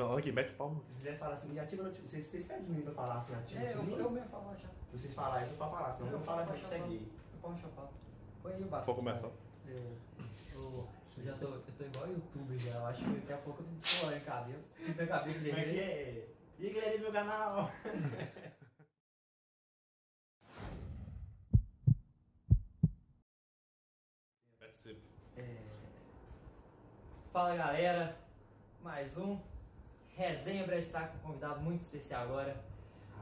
Não, aqui, mete palma. Se quiser falar assim, ativa a notificação. Vocês, vocês pedem de mim pra falar assim, ativa É, o eu, sininho? eu mesmo falo já. Se vocês falarem isso, eu vou falar, senão eu vou falar assim que você é gay. Eu posso chapar. Põe aí. Pode começar. É, eu, eu já tô, eu tô igual YouTube já. Eu acho que daqui a pouco eu tô descolando cabelo. Meu cabelo Como é é? E aí, galera do meu canal? Mete você. Fala galera, mais um resenha para estar com um convidado muito especial agora.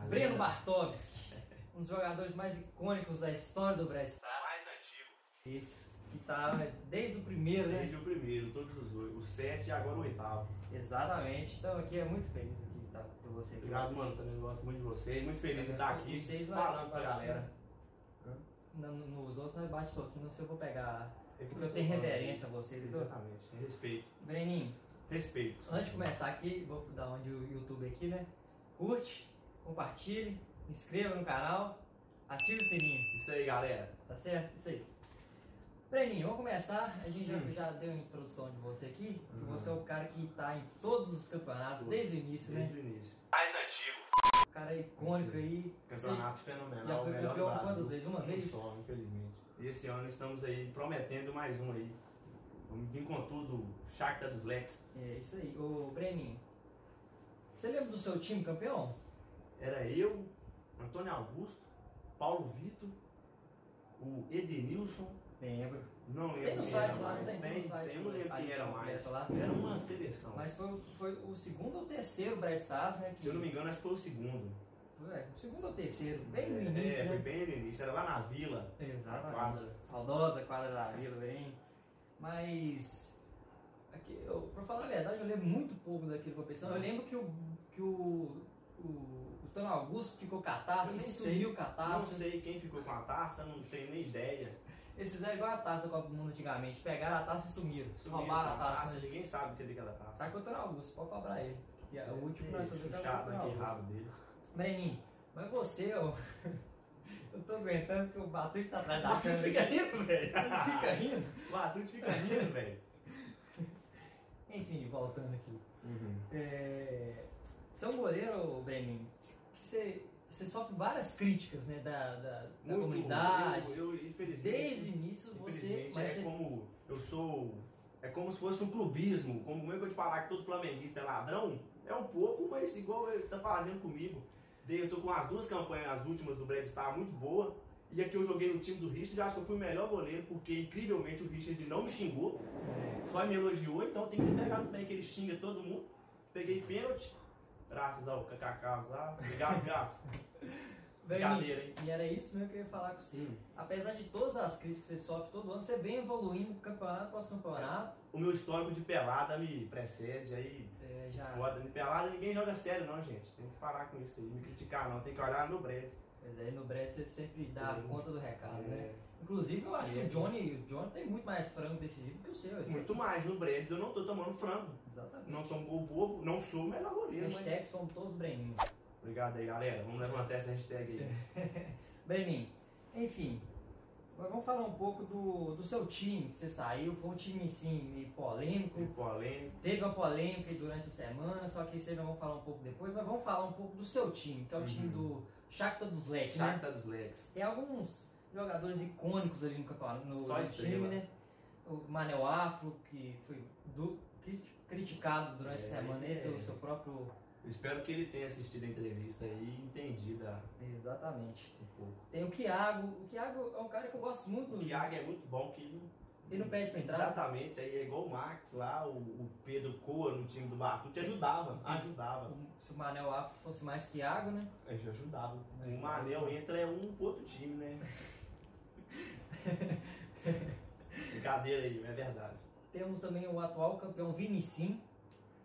Breno Bartovski, um dos jogadores mais icônicos da história do Brad Star. Mais antigo. Esse que tá desde o primeiro, né? Desde o primeiro, todos os oito. O sete e agora o oitavo. Exatamente. Então aqui é muito feliz aqui estar com você aqui. Obrigado, mano. Também gosto muito de você. Muito feliz de estar aqui Vocês falando pra galera. No, no- nos outros nós bate soquinho, não sei se eu vou pegar. É Porque eu tenho reverência a você, viu? Exatamente. Respeito. Breninho, Respeito. Antes de começar aqui, vou dar onde o YouTube aqui, né? Curte, compartilhe, inscreva no canal, ative o sininho, Isso aí, galera. tá certo? Isso aí. Breninho, vamos começar. A gente já, Hum. já deu uma introdução de você aqui, que Uhum. você é o cara que tá em todos os campeonatos Todos. desde o início, Desde né? o início. Mais antigo. O cara é icônico aí. Campeonato fenomenal. Já foi campeão quantas vezes? Uma Um vez? Só, infelizmente. E esse ano estamos aí prometendo mais um aí. Vamos vir com tudo, Shakhtar dos Lex. É isso aí. Ô, Breninho, você lembra do seu time campeão? Era eu, Antônio Augusto, Paulo Vitor, o Edenilson, Lembro. não lembro Tem no site era lá, mais. tem? Tem no Tem, site tem, não lembro quem era mais. lá? Era uma seleção. Mas foi, foi o segundo ou terceiro Brad Stars, né? Se eu não me engano, acho que foi o segundo. É, o segundo ou terceiro, bem no é, início, é, foi né? bem no início, era lá na vila. Exatamente. quadra. Saudosa quadra da Vila, bem. Mas, aqui, eu, pra falar a verdade, eu lembro muito pouco daquele competição. Eu Nossa. lembro que o, que o, o, o Tony Augusto ficou com a taça, Eu sumiu com a Não taça. sei quem ficou com a taça, não tenho nem ideia. Eles fizeram igual a taça Copa do Mundo antigamente, pegaram a taça e sumiram. Sumiram roubaram a com a taça. né? ninguém sabe o que é daquela taça. Sabe que o Tony Augusto, pode cobrar ele. E é o último que nós fazemos foi o Augusto. dele. Breninho, mas você, eu, eu tô aguentando porque o Batute tá atrás da Batute câmera. fica rindo, velho. Fica rindo. Batute fica rindo, velho. Enfim, voltando aqui. Uhum. É, você é um goleiro, Breninho, que você, você sofre várias críticas né, da, da, da Muito, comunidade. Eu, eu, infelizmente, Desde o início você. Mas é você como eu sou. É como se fosse um clubismo. Como é que eu te falar que todo flamenguista é ladrão? É um pouco, mas igual ele tá fazendo comigo. Daí Eu tô com as duas campanhas, as últimas do Brad Star, muito boa. E aqui eu joguei no time do Richard, acho que eu fui o melhor goleiro, porque incrivelmente o Richard não me xingou, só me elogiou, então tem que pegar também que ele xinga todo mundo. Peguei pênalti, graças ao KKK lá. Obrigado, Gás. Brincadeira, hein? e era isso mesmo que eu ia falar com você. Hum. Apesar de todas as críticas que você sofre todo ano, você vem evoluindo campeonato após campeonato. O meu histórico de pelada me precede, aí É, já. foda. De pelada ninguém joga sério não, gente. Tem que parar com isso aí, me criticar não, tem que olhar no Brad. Pois é, no Brest você sempre dá Sim. conta do recado, né? É, Inclusive, eu acho que É. o Johnny, o Johnny tem muito mais frango decisivo que o seu. muito mais no Brad, eu não tô tomando frango. Exatamente. Não tomo gol bobo, não sou o melhor goleiro, mas... Hashtag somos todos Breninho. Obrigado aí, galera. Vamos levantar essa hashtag aí. Breninho, enfim, vamos falar um pouco do, do seu time que você saiu. Foi um time, sim, meio polêmico. Com polêmico. Teve uma polêmica aí durante a semana, só que isso aí nós vamos falar um pouco depois. Mas vamos falar um pouco do seu time, que é o time Uhum. do Shakhtar dos Leques, né? Shakhtar dos Legs. Tem alguns jogadores icônicos ali no campeonato, no, no time, né? O Manel Afro, que foi cri- criticado durante É, a semana é. pelo seu próprio. Eu espero que ele tenha assistido a entrevista e entendido Exatamente. um pouco. Tem o Thiago. O Thiago é um cara que eu gosto muito. O Thiago é muito bom que Ele não pede pra entrar. Exatamente, aí é igual o Max lá, o, o Pedro Coa no time do Batute ajudava, ajudava. O- Se o Manel Afro fosse mais Thiago, né? Aí já ajudava. É, O Manel entra é um pro outro time, né? Brincadeira aí, é verdade. Temos também o atual campeão Vinicim.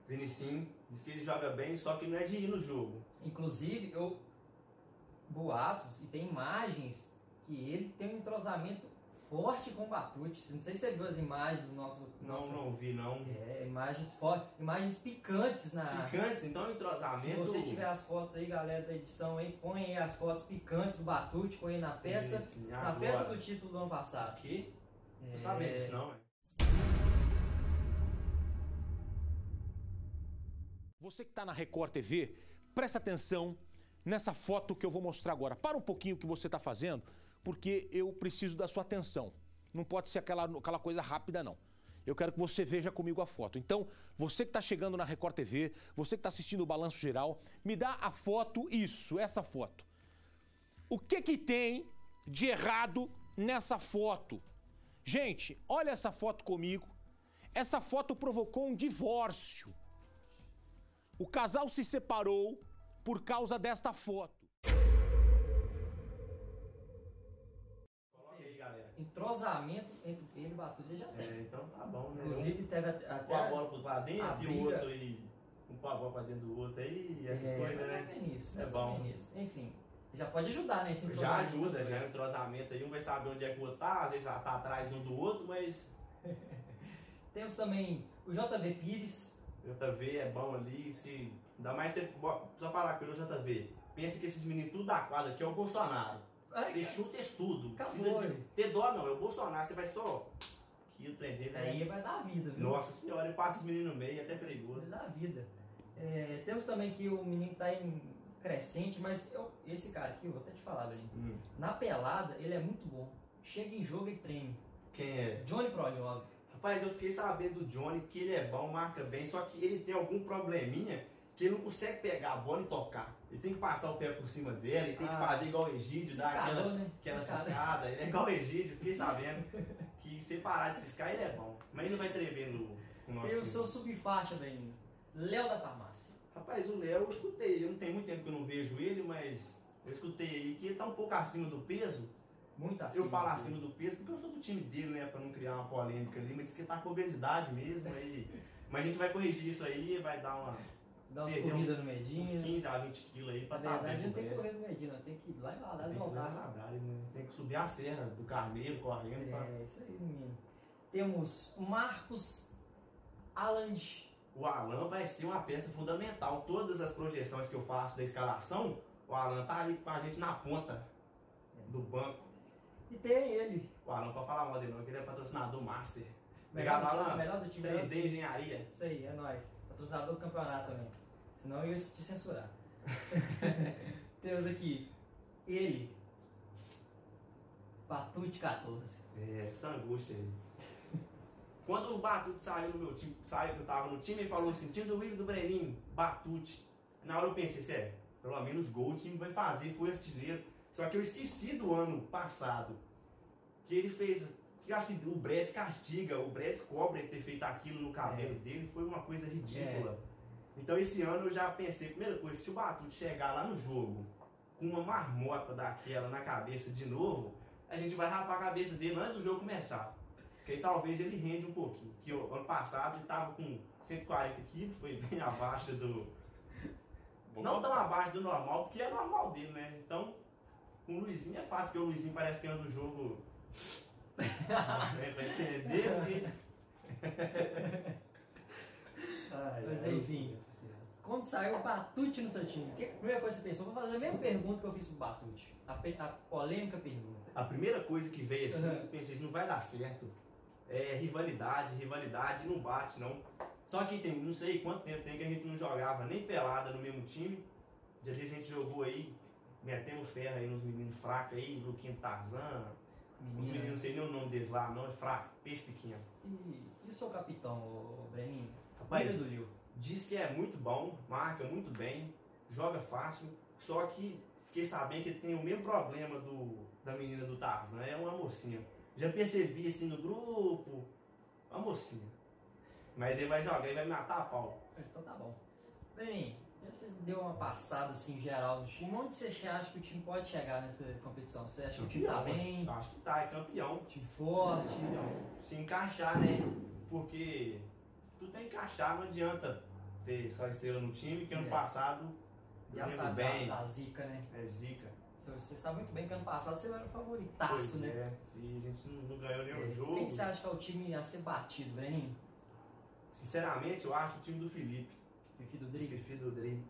Vinicinho diz que ele joga bem, só que não é de ir no jogo. Inclusive, eu. Boatos e tem imagens que ele tem um entrosamento forte com o Batute. Não sei se você viu as imagens do nosso. Não, nosso- não vi não. É, imagens fortes, imagens picantes na. Picantes, então Se entrosamento. você tiver as fotos aí, galera da edição aí, põe aí as fotos picantes do Batute, põe aí na festa. Vinicinho, Na agora. festa do título do ano passado. É, Não sabia disso não, é. Você que está na Record TV, presta atenção nessa foto que eu vou mostrar agora. Para um pouquinho o que você está fazendo, porque eu preciso da sua atenção. Não pode ser aquela, aquela coisa rápida, não. Eu quero que você veja comigo a foto. Então, você que está chegando na Record TV, você que está assistindo o Balanço Geral, me dá a foto, isso, essa foto. O que que tem de errado nessa foto? Gente, olha essa foto comigo. Essa foto provocou um divórcio. O casal se separou por causa desta foto. Coloca aí, galera. Entrosamento entre ele e o Batuta já tem. É, então tá bom, né? Inclusive teve até. Um a bola pro- pra dentro e o outro aí. Um pôr a bola pra dentro do outro aí, e essas é, coisas, né? menos isso, É ou bom. isso. Enfim, já pode ajudar, né? Esse Já ajuda, já é um entrosamento aí, um vai saber onde é que o outro tá, às vezes tá atrás um do outro, mas Temos também o JV Pires. JV é bom ali, se. Ainda mais você só falar com ele, o JV. Pensa que esses meninos tudo da quadra aqui é o Bolsonaro. Ai, Você chuta esse tudo. Acabou, de ter dó não, é o Bolsonaro, você vai só. Que o trem dele Aí vai dar vida, viu? Nossa senhora, ele parte os meninos no meio, é até perigoso. Vai dar vida. É, temos também que o menino tá em crescente, mas eu- esse cara aqui, eu vou até te falar, Bruno. Hum. Na pelada, ele é muito bom. Chega em jogo e treme. Quem é? Johnny Projog. Rapaz, eu fiquei sabendo do Johnny que ele é bom, marca bem, só que ele tem algum probleminha que ele não consegue pegar a bola e tocar. Ele tem que passar o pé por cima dele, ele tem que Ah. fazer igual o Egídio, dar aquela, né? aquela ciscada. Ele é igual o Egídio, fiquei sabendo que se parar de ciscar ele é bom. Mas ele não vai tremer no, no nosso Tem o time. seu subfaixa, menino. Léo da farmácia. Rapaz, o Léo eu escutei, eu não tenho muito tempo que eu não vejo ele, mas eu escutei aí que ele tá um pouco acima do peso. Muito acima. Eu falo acima do peso porque eu sou do time dele, né? Pra não criar uma polêmica ali, mas diz que tá com obesidade mesmo. Aí... Mas a gente vai corrigir isso aí, vai dar uma, Dá umas corridas no uns Medinha. 15 a 20 quilos aí pra Na estar verdade, bem não tem que correr no Medina, tem que ir lá em Valadares Tem e voltar. Valadares, né? Tem que subir a serra do Carneiro correndo. pra- É, isso aí, menino. Temos Marcos Aland. O Alan vai ser uma peça fundamental. Todas as projeções que eu faço da escalação, o Alan tá ali com a gente na ponta do banco. E tem ele. O Alan, pra falar mal dele não, que ele é patrocinador master. Obrigado, do Alan. melhor do time. melhor do 3D Engenharia. Isso aí, é nóis. Patrocinador do campeonato também. Senão eu ia te censurar. Temos aqui ele. Batute 14. É, essa angústia aí. Quando o Batute saiu no meu time, saiu que eu tava no time, ele falou assim, time do Willi do Breninho, Batute. Na hora eu pensei, sério, pelo menos gol o time vai fazer, foi artilheiro. Só que eu esqueci do ano passado, que ele fez, que acho que o Bredes castiga, o Bredes cobra ele ter feito aquilo no cabelo dele, foi uma coisa ridícula. Então esse ano eu já pensei, primeira coisa, se o Batute chegar lá no jogo com uma marmota daquela na cabeça de novo, a gente vai rapar a cabeça dele antes do jogo começar. Porque aí talvez ele rende um pouquinho. Que o ano passado ele tava com 140 quilos, foi bem abaixo do. Não tão abaixo do normal, porque é normal dele, né? Então, com o Luizinho é fácil, porque o Luizinho parece que anda no jogo. né, pra entender, porque. Ai, Mas enfim. Quando saiu o Batute no seu time, que, a primeira coisa que você pensou? Vou fazer a mesma pergunta que eu fiz pro Batute. A, a polêmica pergunta. A primeira coisa que veio assim, Uhum. eu pensei, isso não vai dar certo. É rivalidade, rivalidade, não bate não. Só que tem, não sei quanto tempo tem que a gente não jogava nem pelada no mesmo time. Já desse a gente jogou aí, metemos ferro aí nos meninos fracos aí, Luquinho Tarzan. Os meninos, sei nem o nome deles lá, não, é fraco, peixe pequeno. E, e o seu capitão, o Breninho? Rapaz, do Lio. diz que é muito bom, marca muito bem, joga fácil, só que fiquei sabendo que ele tem o mesmo problema do, da menina do Tarzan, é uma mocinha. Já percebi assim no grupo, uma mocinha. Mas ele vai jogar e vai matar a pau. Então tá bom. Breninho, você deu uma passada assim geral no time. Onde você acha que o time pode chegar nessa competição? Você acha que o time tá bem? Acho que tá, é campeão. Time forte? Campeão. Se encaixar, né? Porque tu tem que encaixar, não adianta ter só estrela no time, que ano É. passado Já sabe bem. da, da zica, né? é zica. Você, sabe muito bem que ano passado você era o favoritaço, Pois né? é. E a gente não, não ganhou nenhum É. jogo. Quem que você acha que é o time a ser batido, Breninho? Sinceramente, eu acho o time do Felipe. Fifi do O Drigo? Fifi do Dri.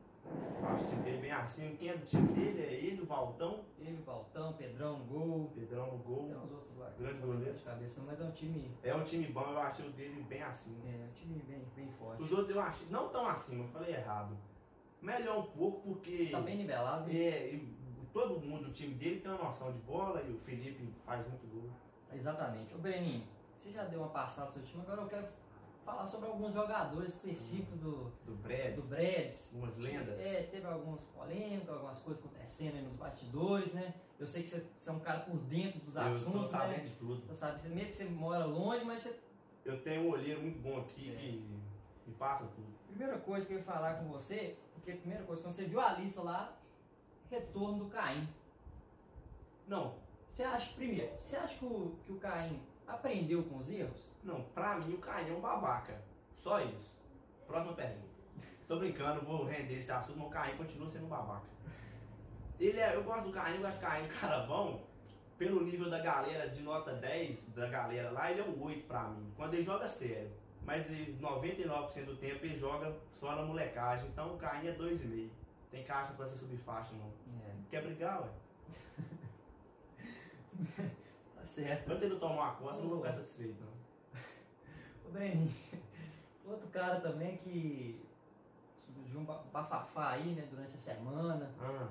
Acho dele bem acima. Quem é do time dele é ele, o Valtão, Ele, Valtão, Pedrão no gol. Pedrão no gol. Tem uns outros lá. que Grande eu goleiro. de cabeça, mas é um time, É um time bom, eu achei o dele bem acima. é, um time bem, bem forte. Os outros eu achei, não tão acima, eu falei errado. Melhor um pouco porque Tá bem nivelado. é, e todo mundo, o time dele tem uma noção de bola e o Felipe faz muito gol. Exatamente. Ô Breninho, você já deu uma passada no seu time, agora eu quero falar sobre alguns jogadores específicos do, Do Brad, do Bredes. umas lendas. É, teve algumas polêmicas, algumas coisas acontecendo aí nos bastidores, né? Eu sei que você, você é um cara por dentro dos eu assuntos, sabendo né? de tudo. Você sabe, você, meio que você mora longe, mas você. Eu tenho um olheiro muito bom aqui É. que me passa tudo. Primeira coisa que eu ia falar com você, porque a primeira coisa, quando você viu a lista lá, retorno do Caim. Não, Você acha, primeiro, você acha que o, que o Caim aprendeu com os erros? não, pra mim o Caim é um babaca. Só isso. Próxima pergunta. Tô brincando, vou render esse assunto, mas o Caim continua sendo um babaca. Ele é, eu gosto do Caim, eu acho o Caim um cara bom. Pelo nível da galera de nota 10, da galera lá, ele é um 8 pra mim. Quando ele joga sério. Mas de 99% do tempo ele joga só na molecagem. Então o Caim é 2,5. Tem caixa pra ser subfaixa, não. É, Quer brigar, ué? certo. Quando ele tomar uma costa, eu não vou ficar satisfeito, não. Ô Breninho, outro cara também que surgiu um ba- bafafá aí, né, durante a semana. Ah,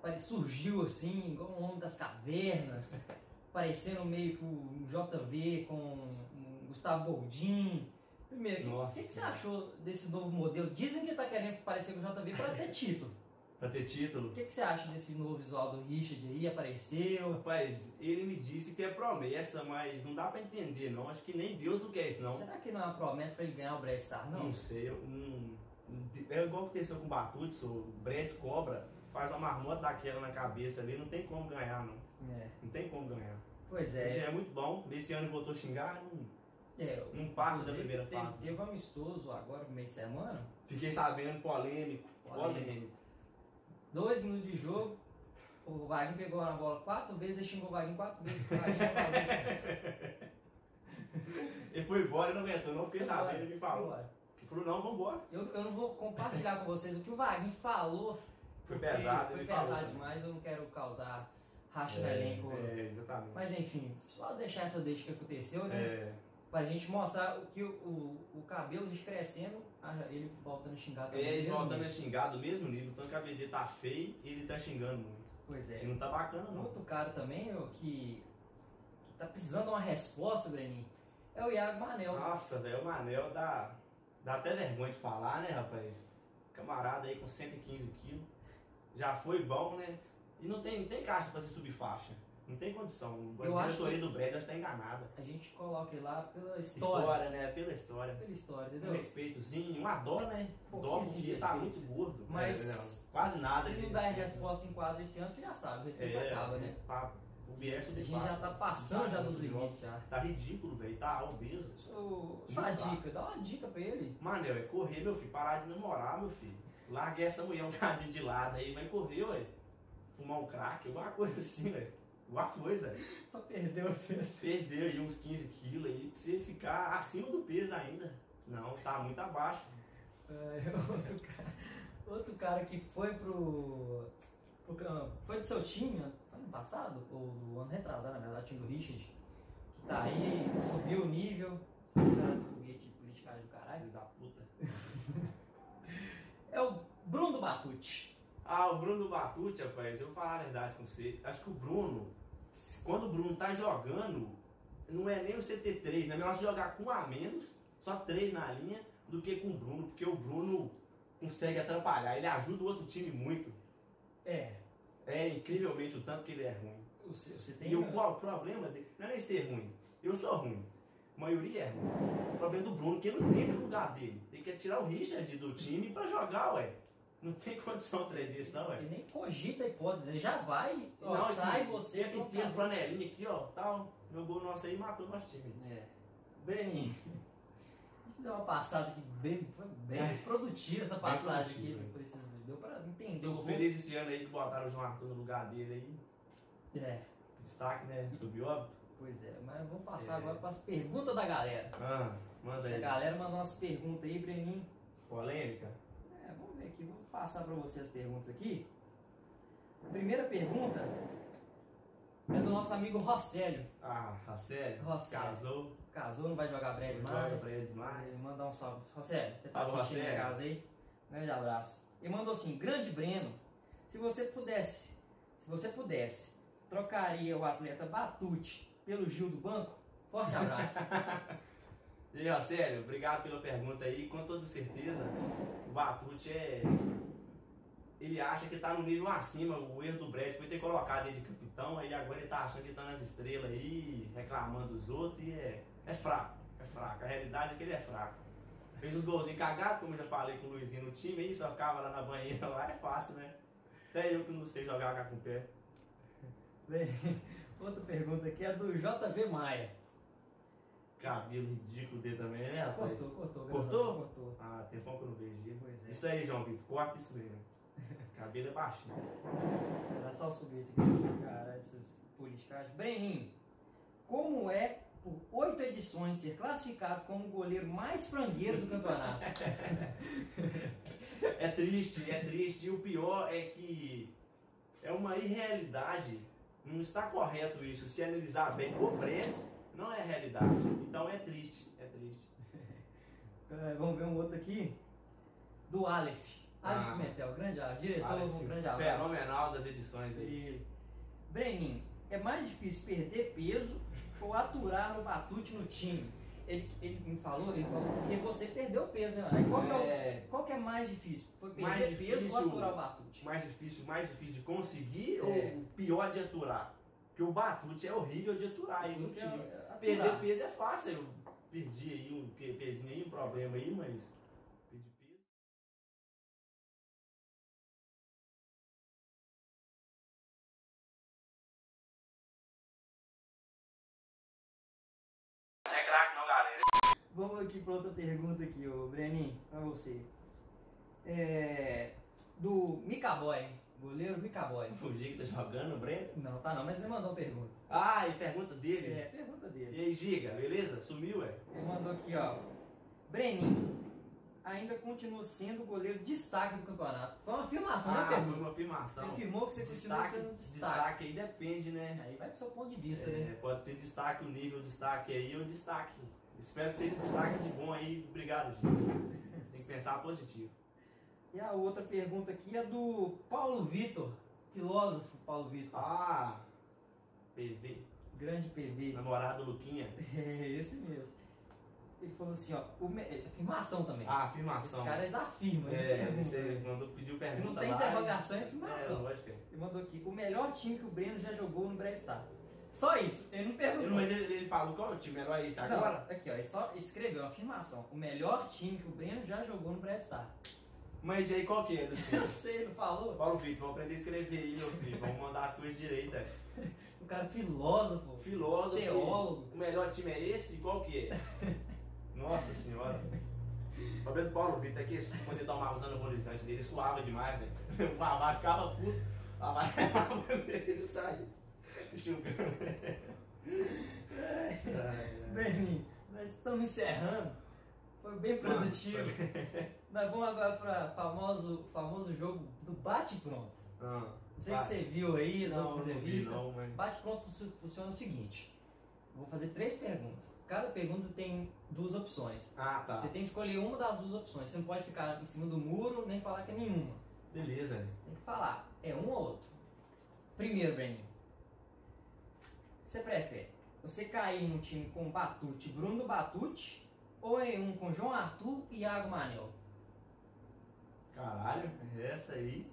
Pare- Surgiu assim, igual um homem das cavernas, parecendo meio que o JV com o Gustavo Goldin. Primeiro, o que- que, você achou desse novo modelo? Dizem que tá querendo parecer com o JV para ter título. Pra ter título. O que, que você acha desse novo visual do Richard aí? Apareceu? Rapaz, ele me disse que é promessa, mas não dá pra entender, não. Acho que nem Deus não quer isso, não. Será que não é uma promessa para ele ganhar o Brad Star, não? Não sei, não. É igual que aconteceu com o Batutsi, o Brands cobra, faz uma marmota daquela na cabeça ali, não tem como ganhar, não. É. Não tem como ganhar. Pois Ele já é. é muito bom, esse ano ele voltou a xingar, não, é não passa da inclusive, primeira teve, fase. Teve um amistoso agora no meio de semana. Fiquei sabendo, polêmico, Polêmico. polêmico. Dois minutos de jogo. O Vaguinho pegou na bola quatro vezes e xingou o Vaguinho quatro vezes. O Vaguinho Ele foi embora e não aguentou, não fiquei sabendo, ele me falou. Ele falou, não, vambora. Eu, eu não vou compartilhar com vocês o que o Vaguinho falou. Foi pesado, Foi ele pesado falou. demais, eu não quero causar racha no É, elenco. é, exatamente. Mas enfim, só deixar essa deixa que aconteceu, né? É, Pra gente mostrar o que o, o, o cabelo crescendo, ele voltando a xingar também. é ele voltando a xingar do mesmo nível, tanto que a VD tá feio e ele tá xingando muito. Pois E é. não tá bacana, não. outro cara também, ó, que, que tá precisando de uma resposta, Breninho, é o Iago Manel. Nossa, velho, o Manel dá, dá até vergonha de falar, né, rapaz? Camarada aí com 115 quilos. Já foi bom, né? E não tem, tem caixa pra ser subfaixa. Não tem condição. Eu a acho diretoria do Brad acho que tá enganada. A gente coloca ele lá pela história. História, né? Pela história. Pela história, Um entendeu? respeitozinho, uma dó, né? Dó Pouquíssimo porque tá muito gordo. Mas É, não, quase nada. Se não der respeito. resposta em quadro esse ano, você já sabe, o respeito É, acaba, né? Tá, o Biel A gente já tá passando já dos Tá limites já. Tá ridículo, velho. Tá obeso. Só só uma dica, dá uma dica pra ele. Manel, é correr, meu filho. Parar de namorar, meu filho. Larga essa mulher um cadinho de lado aí, vai correr, ué. Fumar um crack, alguma coisa assim, velho. Alguma coisa. Pra perder o peso. Perder aí uns 15 quilos aí pra você ficar acima do peso ainda. Não, tá muito abaixo. É, outro, cara, outro cara que foi pro, pro Foi do seu time, foi ano passado? Ou do ano retrasado, na verdade, o time do Richard. Que tá aí, subiu o nível. Esses caras de foguete politicagem do caralho. Da puta. É o Bruno Batucci. Ah, o Bruno Batute, rapaz, eu vou falar a verdade com você. Acho que o Bruno, quando o Bruno tá jogando, não é nem o CT3, né? É melhor jogar com um a menos, só três na linha, do que com o Bruno, porque o Bruno consegue atrapalhar, ele ajuda o outro time muito. É, É incrivelmente o tanto que ele é ruim. você, você tem. E o, qual problema dele não é nem ser ruim. Eu sou ruim. A maioria é ruim. O problema do Bruno é que ele não entende o lugar dele. Ele quer tirar o Richard do time pra jogar, ué. Não tem condição de trem desse, não, ué. Ele nem cogita a hipótese, ele já vai, ó, Não, sai você. Pronto, inteiro, acabou. flanelinha aqui, ó, tal. Meu gol nosso aí matou nosso time. É. Breninho, a gente deu uma passada aqui bem, foi bem É. produtiva essa passagem aqui. por esses- deu pra entender tô feliz esse ano aí que botaram o João Arthur no lugar dele aí. É, Destaque, né? Subiu, ó. pois é, mas vamos passar É. agora para as perguntas da galera. Ah, manda A aí. galera mandou umas perguntas aí, Breninho. Polêmica? É, ver aqui, vou passar para você as perguntas aqui. A primeira pergunta é do nosso amigo Rosélio. Ah, a sério? Rosélio. Casou, Casou, não vai jogar joga mais. pra eles mais. Mandar um salve. Rosélio, você tá Alô, assistindo em casa aí? Grande abraço. Ele mandou assim, grande Breno, se você pudesse, se você pudesse, trocaria o atleta Batute pelo Gil do banco? Forte abraço. E ó, sério, obrigado pela pergunta aí. Com toda certeza, o Batute é. Ele acha que tá no nível acima. O erro do Brett foi ter colocado ele de capitão. Aí agora ele tá achando que tá nas estrelas aí, reclamando dos outros. E é, é fraco, é fraco. A realidade é que ele é fraco. Fez uns golzinhos cagados, como eu já falei com o Luizinho no time aí, só ficava lá na banheira lá, é fácil, né? Até eu que não sei jogar com o pé. Bem, outra pergunta aqui é do JV Maia. Cabelo ridículo dele também, né, rapaz? Cortou, cortou. Cortou? Cortou. Ah, tem pouco que eu não vejo ele. Pois é. Isso aí, João Vitor, corta isso mesmo. Cabelo é baixinho. Era só os foguetes aqui cara, essas politicagens. Breninho, como é, por oito edições, ser classificado como o goleiro mais frangueiro do campeonato? É triste, é triste. E o pior é que é uma irrealidade. Não está correto isso. Se analisar bem o Brett, não é realidade. Então é triste, é triste. É, vamos ver um outro aqui. Do Aleph. Aleph Ah. Metel, grande Aleph. Diretor, Aleph, um grande abraço. Fenomenal das edições aí. E, Breninho, é mais difícil perder peso ou aturar o Batute no time? Ele, ele me falou, ele falou porque você perdeu peso, né? Aí qual, que é o- É qual que é mais difícil? Foi perder Mais peso ou aturar o Batute? mais difícil, mais difícil de conseguir É. ou pior de aturar? Porque o Batute é horrível de aturar aí no time. é. Perder peso é fácil. Eu perdi aí um pezinho aí, um problema aí, mas. Perdi peso. Não é craque não, galera. Vamos aqui para outra pergunta aqui, ô Breninho, para você. É, do Micaboy, goleiro Micaboy. O Giga tá jogando, o Brent? Não, tá não, mas ele mandou uma pergunta. Ah, e pergunta dele. É, pergunta dele. E aí, Giga, beleza? Sumiu, é? Ele mandou aqui, ó. Breninho ainda continua sendo o goleiro destaque do campeonato. Foi uma afirmação, né, Ah, foi pergunta? uma afirmação. Ele afirmou que você continua Destaque, sendo destaque. destaque aí depende, né? Aí vai pro seu ponto de vista, né? É, pode ser destaque, o nível destaque aí ou destaque. Espero que seja destaque de bom aí. Obrigado, Giga. Tem que pensar positivo. E a outra pergunta aqui é do Paulo Vitor, filósofo Paulo Vitor. Ah, PV, Grande PV. namorado do Luquinha. É esse mesmo. Ele falou assim, ó, é, afirmação também. Ah, afirmação. cara eles afirmam, eles É, perguntam. você mandou, pediu pergunta Se não tem interrogação, é É, afirmação. lógico. é. Ele mandou aqui, o melhor time que o Breno já jogou no Brest-Star. Só isso, ele não perguntou. Mas ele, ele falou qual é o time melhor esse Não, agora? aqui ó, ele só escreveu a afirmação. O melhor time que o Breno já jogou no Brest-Star. Mas e aí qual que é Eu sei, não falou? Paulo Vitor, vamos aprender a escrever aí, meu filho. Vamos mandar as coisas direito. é. O cara é filósofo, Filósofo. teólogo. O melhor time é esse? Qual que é? Nossa senhora. O problema do Paulo Vitor é que quando ele tomava os anabolizantes dele, ele suava demais, velho. O Vavá ficava puto. O Vavá ficava vermelho e saía. Breninho, nós estamos encerrando. Foi bem produtivo. Nós vamos agora para famoso famoso jogo do bate-pronto. Ah, Não sei vai. se você viu aí Não, outras entrevistas. Bate-pronto funci- funciona o seguinte: vou fazer três perguntas. Cada pergunta tem duas opções. Ah, tá. Você tem que escolher uma das duas opções. Você não pode ficar em cima do muro nem falar que é nenhuma. Beleza, né? Você tem que falar. É um ou outro. Primeiro, Breninho. Você prefere você cair num time com Batute, Bruno Batute, ou em um com João Arthur e Iago Manel? Caralho, essa aí.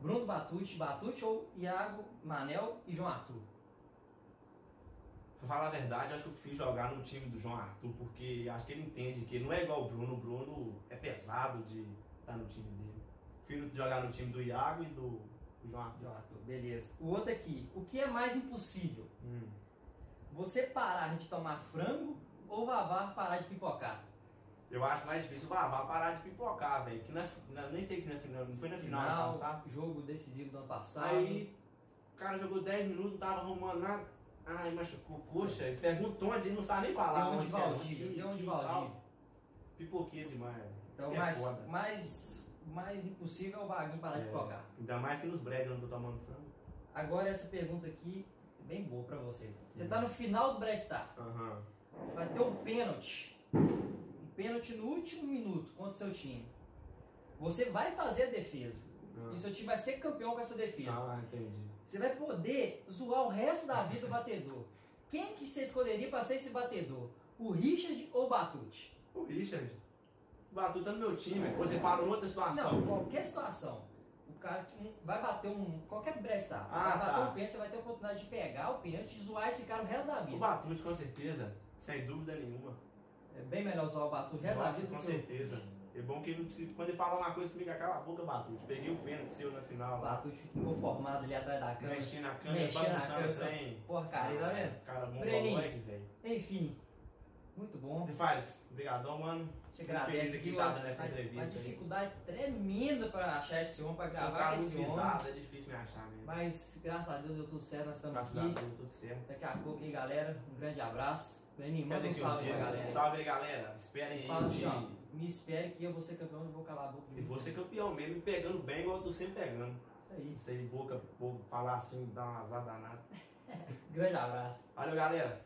Bruno Batute, Batute ou Iago Manel e João Arthur? Pra falar a verdade, acho que eu prefiro jogar no time do João Arthur, porque acho que ele entende que ele não é igual o Bruno. O Bruno é pesado de estar no time dele. Prefiro jogar no time do Iago e do, do João Arthur. João Arthur, beleza. O outro aqui. O que é mais impossível? Hum. Você parar de tomar frango ou Vavar parar de pipocar? Eu acho mais difícil o Vavá parar de pipocar, velho. Que na, na- nem sei que na final, não foi na final, ano passado. jogo decisivo do ano passado. Aí o cara jogou 10 minutos, não tava arrumando nada. Ai, machucou. Poxa, eles perguntam onde, não sabe nem falar. deu de onde é. Valdívia, Que- deu de Valdívia. tal. Pipoqueiro demais, velho. Então, é mais, foda. mais mais impossível é o Vaguinho parar de É. colocar. Ainda mais que nos breves eu não tô tomando frango. Agora essa pergunta aqui é bem boa pra você. Você tá no final do Brestar. Aham. Vai ter um pênalti. Um pênalti no último minuto contra o seu time. Você vai fazer a defesa. Ah. E seu time vai ser campeão com essa defesa. Ah, entendi. Você vai poder zoar o resto da vida o batedor. Quem que você escolheria pra ser esse batedor? O Richard ou o Batute? O Richard. O Batuta no meu time. Você fala em outra situação. Não, qualquer situação. O cara que vai bater um. Qualquer Brestar. Ah, vai bater tá. um pênalti, você vai ter a oportunidade de pegar o pênalti e zoar esse cara o resto da O vida. Batute, com certeza. Sem dúvida nenhuma. É bem melhor zoar o Batute o resto da Nossa, vida com certeza. É bom que ele não precisa. Quando ele fala uma coisa comigo, cala a boca, Batute. Peguei o pênalti seu na final lá. Batute fica inconformado ali atrás da câmera. Mexendo na câmera, Mexendo na câmera, trem. Porcaria, tá vendo? Cara, bom moleque, velho. Enfim, muito bom. E Fábio, obrigadão, mano. Te agradeço aqui. tá uma- dando essa entrevista Uma aí. dificuldade tremenda pra achar esse homem, um gravar esse homem. visado, é difícil me achar mesmo. Mas graças a Deus deu tudo certo, nós estamos Graças a aqui. Deus, tudo certo. Daqui a pouco aí, galera. Um grande abraço. Breninho, manda um salve pra galera. Salve aí, galera. Esperem aí. Fala assim, ó. Me espere que eu vou ser campeão, eu vou calar a boca E vou ser campeão mesmo, me pegando bem igual eu tô sempre pegando. Isso aí. Isso aí, boca, povo, falar assim, dar uma azar danada. Grande abraço. Valeu, galera.